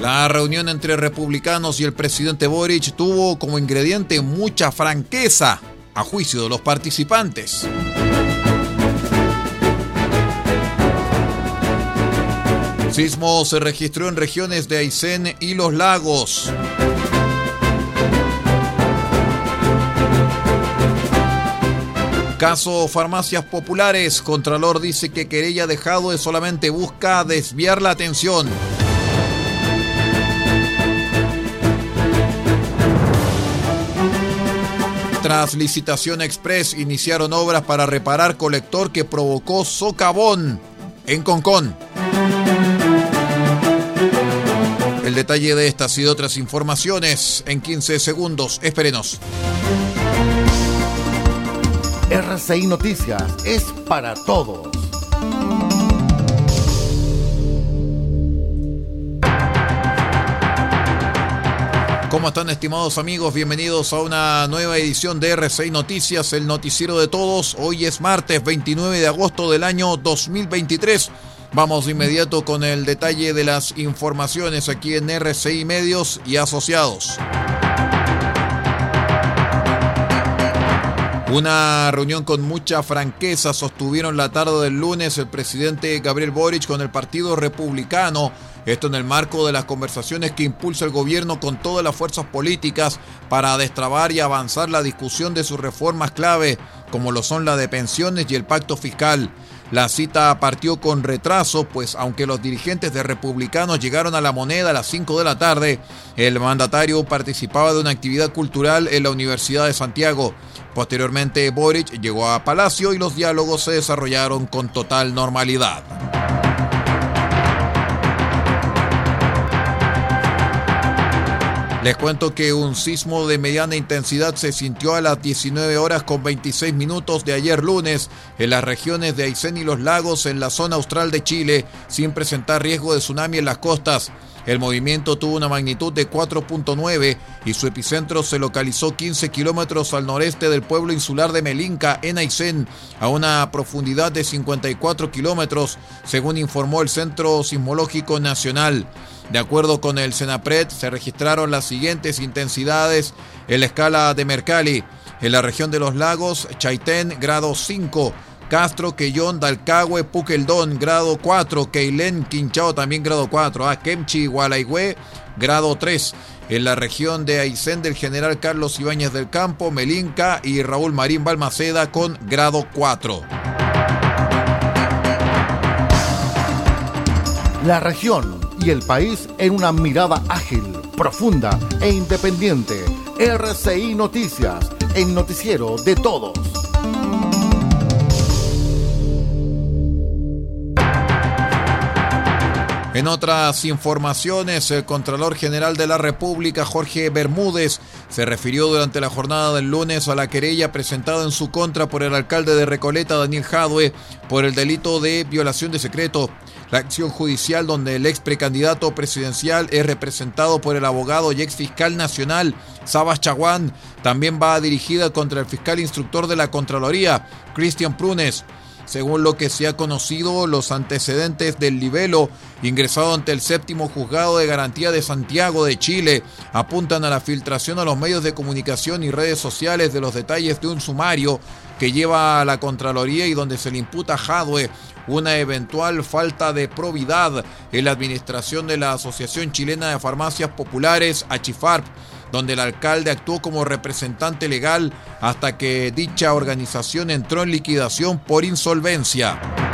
La reunión entre republicanos y el presidente Boric tuvo como ingrediente mucha franqueza, a juicio de los participantes. Sismo se registró en regiones de Aysén y Los Lagos. Caso Farmacias Populares, Contralor dice que querella dejado de solamente busca desviar la atención. Tras licitación express, iniciaron obras para reparar colector que provocó socavón en Concón. El detalle de estas y de otras informaciones en 15 segundos. Espérenos. RCI Noticias es para todos. ¿Cómo están estimados amigos? Bienvenidos a una nueva edición de R6 Noticias, el noticiero de todos. Hoy es martes 29 de agosto del año 2023. Vamos de inmediato con el detalle de las informaciones aquí en RCI Medios y Asociados. Una reunión con mucha franqueza sostuvieron la tarde del lunes el presidente Gabriel Boric con el Partido Republicano esto en el marco de las conversaciones que impulsa el gobierno con todas las fuerzas políticas para destrabar y avanzar la discusión de sus reformas clave, como lo son la de pensiones y el pacto fiscal. La cita partió con retraso, pues aunque los dirigentes de republicanos llegaron a la moneda a las 5 de la tarde, el mandatario participaba de una actividad cultural en la Universidad de Santiago. Posteriormente, Boric llegó a Palacio y los diálogos se desarrollaron con total normalidad. Les cuento que un sismo de mediana intensidad se sintió a las 19 horas con 26 minutos de ayer lunes en las regiones de Aysén y los lagos en la zona austral de Chile, sin presentar riesgo de tsunami en las costas. El movimiento tuvo una magnitud de 4.9 y su epicentro se localizó 15 kilómetros al noreste del pueblo insular de Melinca, en Aysén, a una profundidad de 54 kilómetros, según informó el Centro Sismológico Nacional. De acuerdo con el Senapred, se registraron las siguientes intensidades en la escala de Mercalli. En la región de los lagos, Chaitén, grado 5. Castro, Quellón, Dalcahue, Puqueldón, grado 4. Keilén, Quinchao, también grado 4. Ah, Kemchi, Gualaigüe, grado 3. En la región de Aysén del general Carlos Ibáñez del Campo, Melinca y Raúl Marín Balmaceda con grado 4. La región y el país en una mirada ágil, profunda e independiente. RCI Noticias, el noticiero de todos. En otras informaciones, el Contralor General de la República, Jorge Bermúdez, se refirió durante la jornada del lunes a la querella presentada en su contra por el alcalde de Recoleta, Daniel Jadue, por el delito de violación de secreto. La acción judicial donde el ex precandidato presidencial es representado por el abogado y ex fiscal nacional Sabas Chaguán también va dirigida contra el fiscal instructor de la Contraloría, Cristian Prunes. Según lo que se ha conocido, los antecedentes del libelo ingresado ante el séptimo juzgado de garantía de Santiago de Chile apuntan a la filtración a los medios de comunicación y redes sociales de los detalles de un sumario que lleva a la Contraloría y donde se le imputa a Jadwe una eventual falta de probidad en la administración de la Asociación Chilena de Farmacias Populares, ACHIFARP donde el alcalde actuó como representante legal hasta que dicha organización entró en liquidación por insolvencia.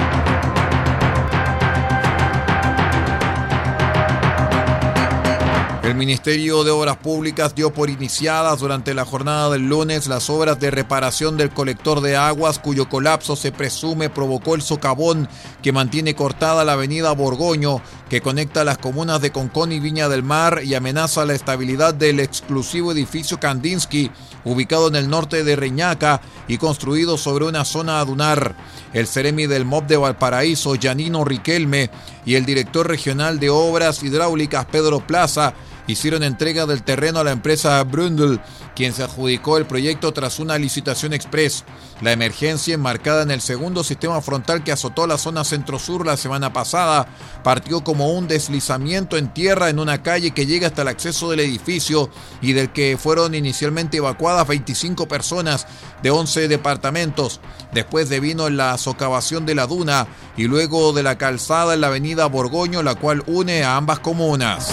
El Ministerio de Obras Públicas dio por iniciadas durante la jornada del lunes las obras de reparación del colector de aguas cuyo colapso se presume provocó el socavón que mantiene cortada la avenida Borgoño que conecta las comunas de Concón y Viña del Mar y amenaza la estabilidad del exclusivo edificio Kandinsky ubicado en el norte de Reñaca y construido sobre una zona adunar. El Ceremi del MOB de Valparaíso, Janino Riquelme, y el director regional de Obras Hidráulicas, Pedro Plaza, hicieron entrega del terreno a la empresa Brundle, quien se adjudicó el proyecto tras una licitación express. La emergencia enmarcada en el segundo sistema frontal que azotó la zona centro-sur la semana pasada partió como un deslizamiento en tierra en una calle que llega hasta el acceso del edificio y del que fueron inicialmente evacuadas 25 personas de 11 departamentos. Después de vino la socavación de la duna y luego de la calzada en la avenida Borgoño, la cual une a ambas comunas.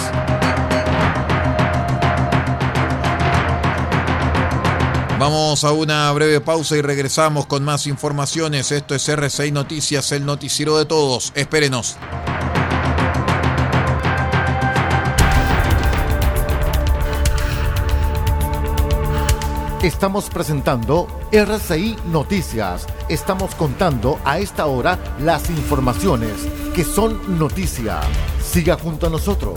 Vamos a una breve pausa y regresamos con más informaciones. Esto es R6 Noticias, el noticiero de todos. Espérenos. Estamos presentando RCI Noticias. Estamos contando a esta hora las informaciones que son noticia. Siga junto a nosotros.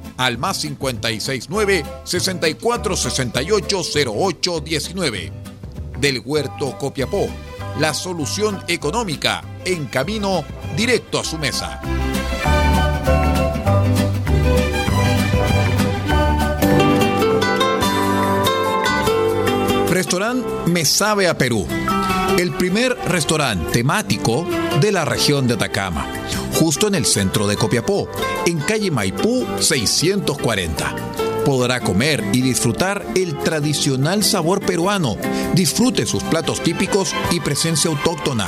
al más 569 64 68 08 19. Del Huerto Copiapó, la solución económica en camino directo a su mesa. Restaurante Me Sabe a Perú. El primer restaurante temático de la región de Atacama justo en el centro de Copiapó, en calle Maipú 640. Podrá comer y disfrutar el tradicional sabor peruano. Disfrute sus platos típicos y presencia autóctona.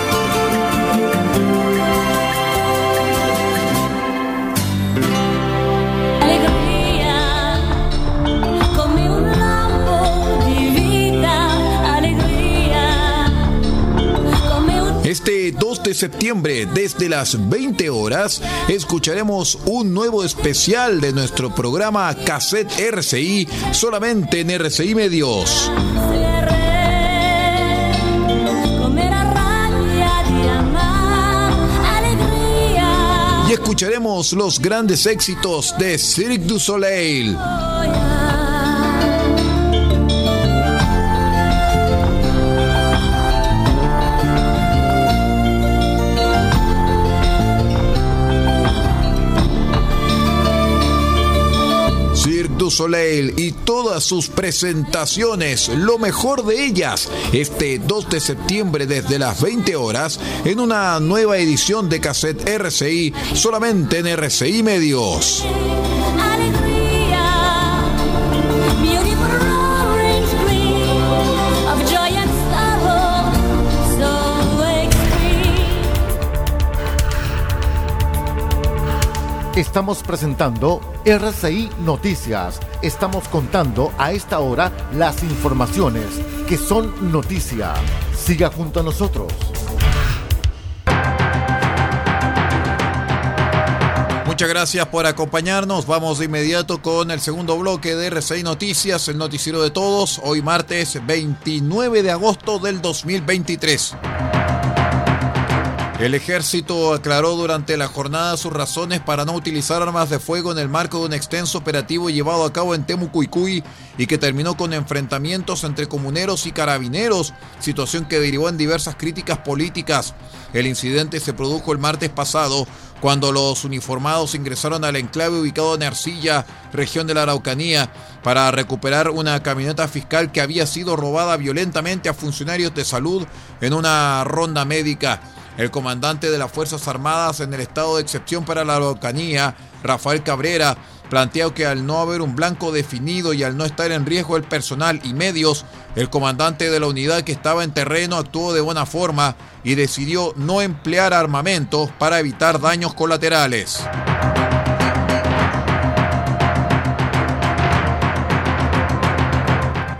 De septiembre, desde las 20 horas, escucharemos un nuevo especial de nuestro programa Cassette RCI, solamente en RCI Medios. Y escucharemos los grandes éxitos de Cirque du Soleil. Soleil y todas sus presentaciones, lo mejor de ellas, este 2 de septiembre desde las 20 horas en una nueva edición de Cassette RCI solamente en RCI Medios. Estamos presentando RCI Noticias. Estamos contando a esta hora las informaciones que son noticia. Siga junto a nosotros. Muchas gracias por acompañarnos. Vamos de inmediato con el segundo bloque de RCI Noticias, el noticiero de todos, hoy martes 29 de agosto del 2023. El ejército aclaró durante la jornada sus razones para no utilizar armas de fuego en el marco de un extenso operativo llevado a cabo en Temucuicuy y que terminó con enfrentamientos entre comuneros y carabineros, situación que derivó en diversas críticas políticas. El incidente se produjo el martes pasado cuando los uniformados ingresaron al enclave ubicado en Arcilla, región de la Araucanía, para recuperar una camioneta fiscal que había sido robada violentamente a funcionarios de salud en una ronda médica. El comandante de las Fuerzas Armadas en el estado de excepción para la Araucanía, Rafael Cabrera, planteó que al no haber un blanco definido y al no estar en riesgo el personal y medios, el comandante de la unidad que estaba en terreno actuó de buena forma y decidió no emplear armamentos para evitar daños colaterales.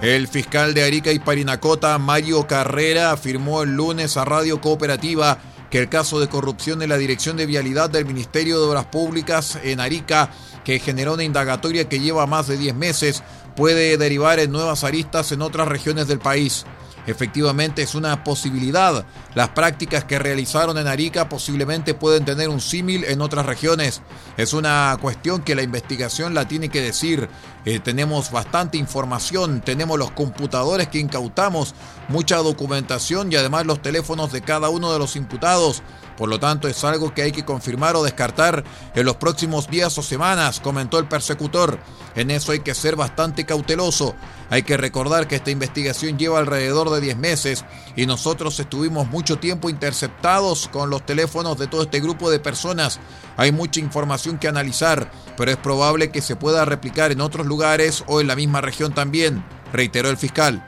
El fiscal de Arica y Parinacota, Mario Carrera, afirmó el lunes a Radio Cooperativa que el caso de corrupción en la Dirección de Vialidad del Ministerio de Obras Públicas en Arica, que generó una indagatoria que lleva más de 10 meses, puede derivar en nuevas aristas en otras regiones del país. Efectivamente es una posibilidad. Las prácticas que realizaron en Arica posiblemente pueden tener un símil en otras regiones. Es una cuestión que la investigación la tiene que decir. Eh, tenemos bastante información, tenemos los computadores que incautamos, mucha documentación y además los teléfonos de cada uno de los imputados. Por lo tanto, es algo que hay que confirmar o descartar en los próximos días o semanas, comentó el persecutor. En eso hay que ser bastante cauteloso. Hay que recordar que esta investigación lleva alrededor de 10 meses y nosotros estuvimos mucho tiempo interceptados con los teléfonos de todo este grupo de personas. Hay mucha información que analizar, pero es probable que se pueda replicar en otros lugares o en la misma región también, reiteró el fiscal.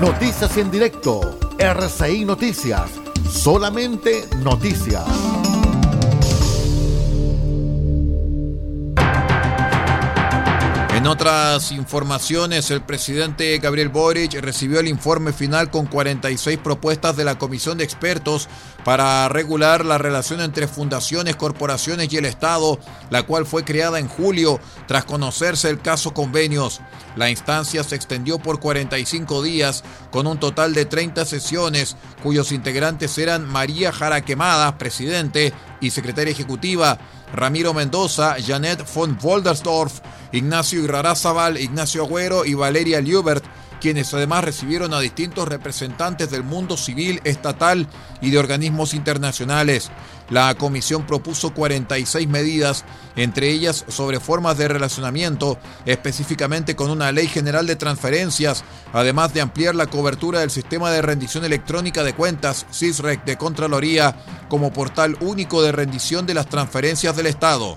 Noticias en directo. RCI Noticias Solamente noticias. En otras informaciones, el presidente Gabriel Boric recibió el informe final con 46 propuestas de la Comisión de Expertos para regular la relación entre fundaciones, corporaciones y el Estado, la cual fue creada en julio tras conocerse el caso convenios. La instancia se extendió por 45 días con un total de 30 sesiones, cuyos integrantes eran María Jara Quemada, presidente y secretaria ejecutiva, Ramiro Mendoza, Janet von Woldersdorf, Ignacio Irrarazabal, Ignacio Agüero y Valeria Liubert, quienes además recibieron a distintos representantes del mundo civil, estatal y de organismos internacionales. La comisión propuso 46 medidas, entre ellas sobre formas de relacionamiento, específicamente con una ley general de transferencias, además de ampliar la cobertura del sistema de rendición electrónica de cuentas, CISREC, de Contraloría, como portal único de rendición de las transferencias del Estado.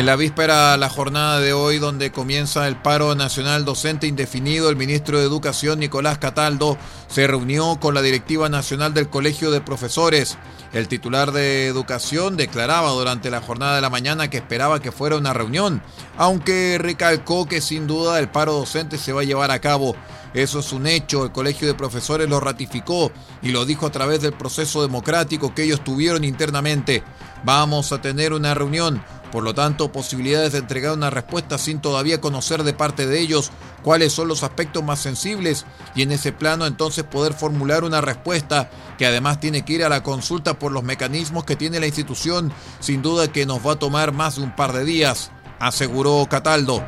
En la víspera, la jornada de hoy, donde comienza el paro nacional docente indefinido, el ministro de Educación, Nicolás Cataldo, se reunió con la directiva nacional del Colegio de Profesores. El titular de Educación declaraba durante la jornada de la mañana que esperaba que fuera una reunión, aunque recalcó que sin duda el paro docente se va a llevar a cabo. Eso es un hecho, el Colegio de Profesores lo ratificó y lo dijo a través del proceso democrático que ellos tuvieron internamente. Vamos a tener una reunión por lo tanto, posibilidades de entregar una respuesta sin todavía conocer de parte de ellos cuáles son los aspectos más sensibles y en ese plano entonces poder formular una respuesta que además tiene que ir a la consulta por los mecanismos que tiene la institución, sin duda que nos va a tomar más de un par de días, aseguró Cataldo.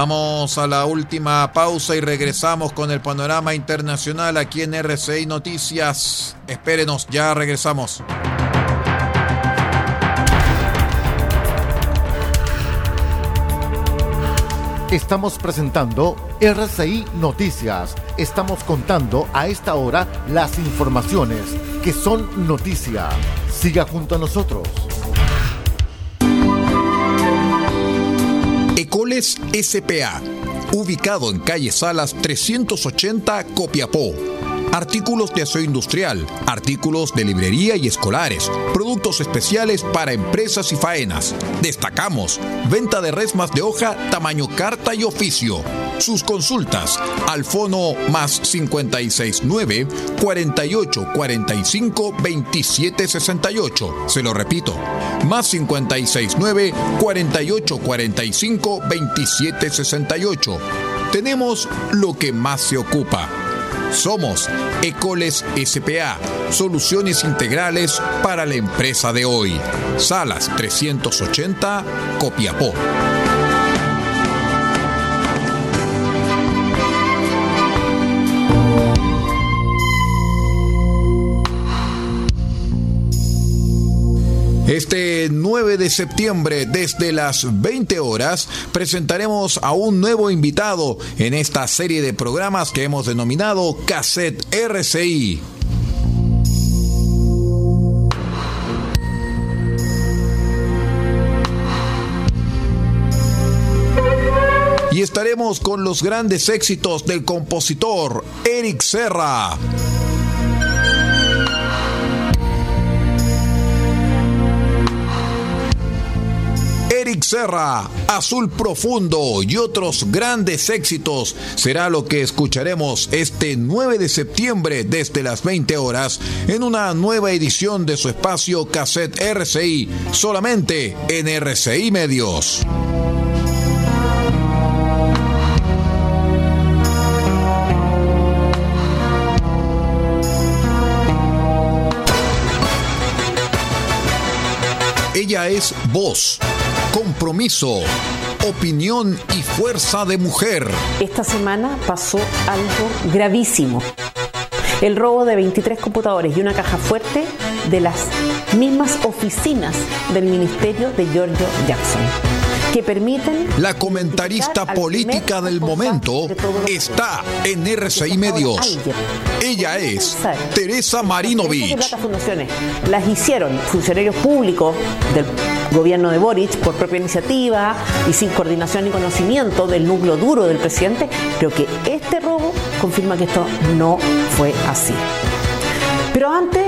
Vamos a la última pausa y regresamos con el panorama internacional aquí en RCI Noticias. Espérenos, ya regresamos. Estamos presentando RCI Noticias. Estamos contando a esta hora las informaciones que son noticia. Siga junto a nosotros. Ecoles SPA, ubicado en calle Salas 380 Copiapó artículos de aseo industrial, artículos de librería y escolares, productos especiales para empresas y faenas. Destacamos, venta de resmas de hoja tamaño carta y oficio. Sus consultas al fono más 569 48 45 27 68. Se lo repito, más 569 48 45 27 68. Tenemos lo que más se ocupa somos Ecoles SPA, soluciones integrales para la empresa de hoy. Salas 380, Copiapó. Este 9 de septiembre, desde las 20 horas, presentaremos a un nuevo invitado en esta serie de programas que hemos denominado Cassette RCI. Y estaremos con los grandes éxitos del compositor Eric Serra. Serra, Azul Profundo y otros grandes éxitos será lo que escucharemos este 9 de septiembre desde las 20 horas en una nueva edición de su espacio Cassette RCI, solamente en RCI Medios. Ella es voz compromiso, opinión y fuerza de mujer. Esta semana pasó algo gravísimo. El robo de 23 computadores y una caja fuerte de las mismas oficinas del ministerio de Giorgio Jackson que permiten... La comentarista política del momento está en RCI Medios. Ella es Teresa Marinovich. Las hicieron funcionarios públicos del gobierno de Boric por propia iniciativa y sin coordinación ni conocimiento del núcleo duro del presidente, creo que este robo confirma que esto no fue así. Pero antes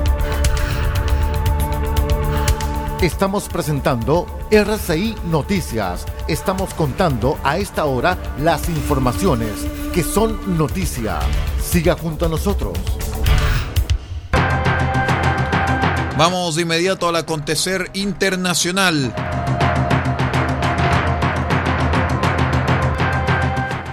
Estamos presentando RCI Noticias. Estamos contando a esta hora las informaciones que son noticia. Siga junto a nosotros. Vamos de inmediato al acontecer internacional.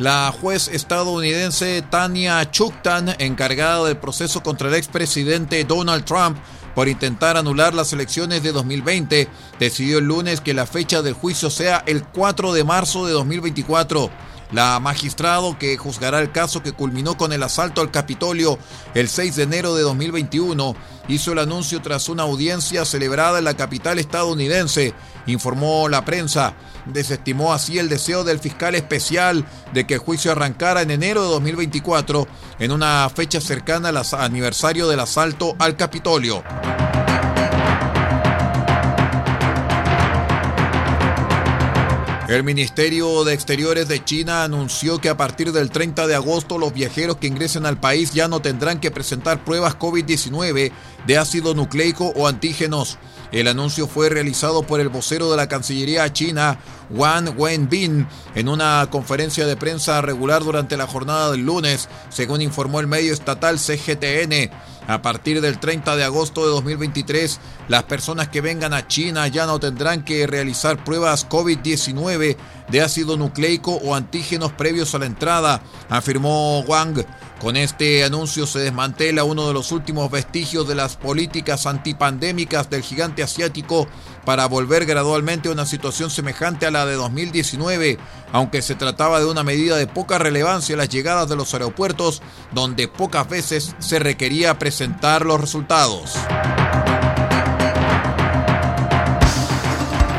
La juez estadounidense Tania Chuktan, encargada del proceso contra el expresidente Donald Trump, por intentar anular las elecciones de 2020, decidió el lunes que la fecha del juicio sea el 4 de marzo de 2024. La magistrado que juzgará el caso que culminó con el asalto al Capitolio el 6 de enero de 2021 hizo el anuncio tras una audiencia celebrada en la capital estadounidense, informó la prensa. Desestimó así el deseo del fiscal especial de que el juicio arrancara en enero de 2024, en una fecha cercana al aniversario del asalto al Capitolio. El Ministerio de Exteriores de China anunció que a partir del 30 de agosto los viajeros que ingresen al país ya no tendrán que presentar pruebas COVID-19 de ácido nucleico o antígenos. El anuncio fue realizado por el vocero de la Cancillería china, Wang Wenbin, en una conferencia de prensa regular durante la jornada del lunes, según informó el medio estatal CGTN. A partir del 30 de agosto de 2023, las personas que vengan a China ya no tendrán que realizar pruebas COVID-19 de ácido nucleico o antígenos previos a la entrada, afirmó Wang. Con este anuncio se desmantela uno de los últimos vestigios de las políticas antipandémicas del gigante asiático para volver gradualmente a una situación semejante a la de 2019, aunque se trataba de una medida de poca relevancia las llegadas de los aeropuertos, donde pocas veces se requería presentar los resultados.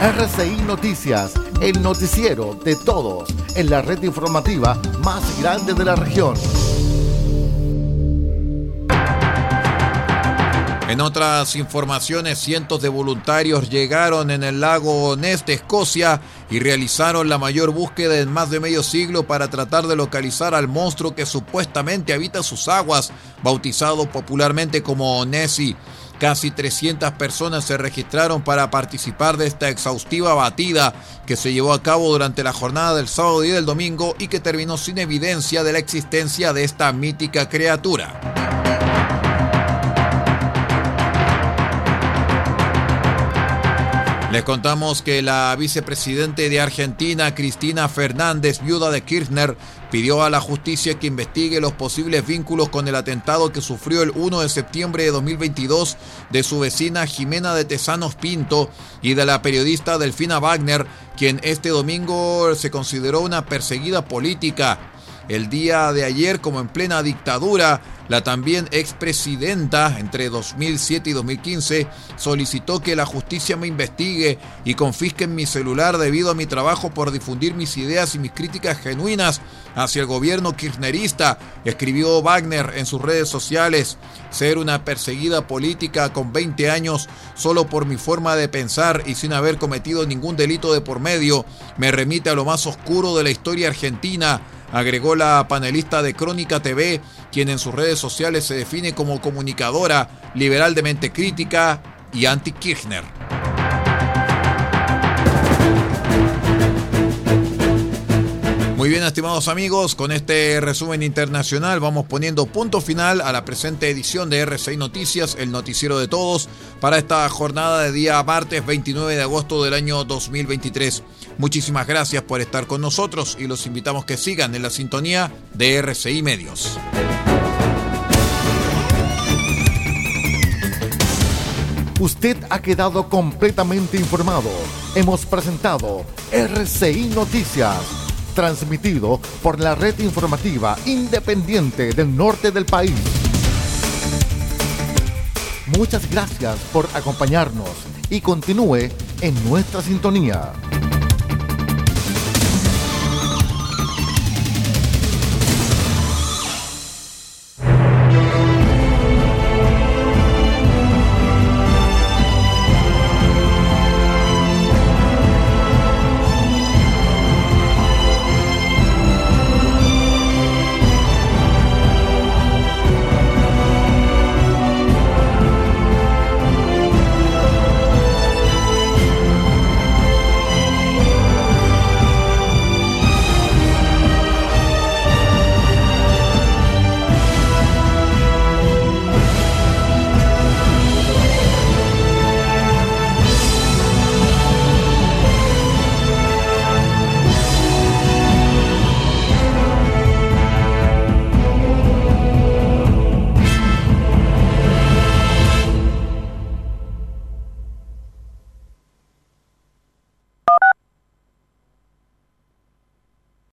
RCI Noticias, el noticiero de todos, en la red informativa más grande de la región. En otras informaciones, cientos de voluntarios llegaron en el lago Ness Escocia y realizaron la mayor búsqueda en más de medio siglo para tratar de localizar al monstruo que supuestamente habita sus aguas, bautizado popularmente como Nessie. Casi 300 personas se registraron para participar de esta exhaustiva batida que se llevó a cabo durante la jornada del sábado y del domingo y que terminó sin evidencia de la existencia de esta mítica criatura. Les contamos que la vicepresidente de Argentina, Cristina Fernández, viuda de Kirchner, pidió a la justicia que investigue los posibles vínculos con el atentado que sufrió el 1 de septiembre de 2022 de su vecina Jimena de Tesanos Pinto y de la periodista Delfina Wagner, quien este domingo se consideró una perseguida política. El día de ayer, como en plena dictadura, la también expresidenta, entre 2007 y 2015, solicitó que la justicia me investigue y confisquen mi celular debido a mi trabajo por difundir mis ideas y mis críticas genuinas hacia el gobierno kirchnerista, escribió Wagner en sus redes sociales. Ser una perseguida política con 20 años solo por mi forma de pensar y sin haber cometido ningún delito de por medio me remite a lo más oscuro de la historia argentina agregó la panelista de Crónica TV, quien en sus redes sociales se define como comunicadora, liberal de mente crítica y anti-Kirchner. Muy bien, estimados amigos, con este resumen internacional vamos poniendo punto final a la presente edición de R6 Noticias, el noticiero de todos, para esta jornada de día martes 29 de agosto del año 2023. Muchísimas gracias por estar con nosotros y los invitamos que sigan en la sintonía de RCI Medios. Usted ha quedado completamente informado. Hemos presentado RCI Noticias, transmitido por la red informativa independiente del norte del país. Muchas gracias por acompañarnos y continúe en nuestra sintonía.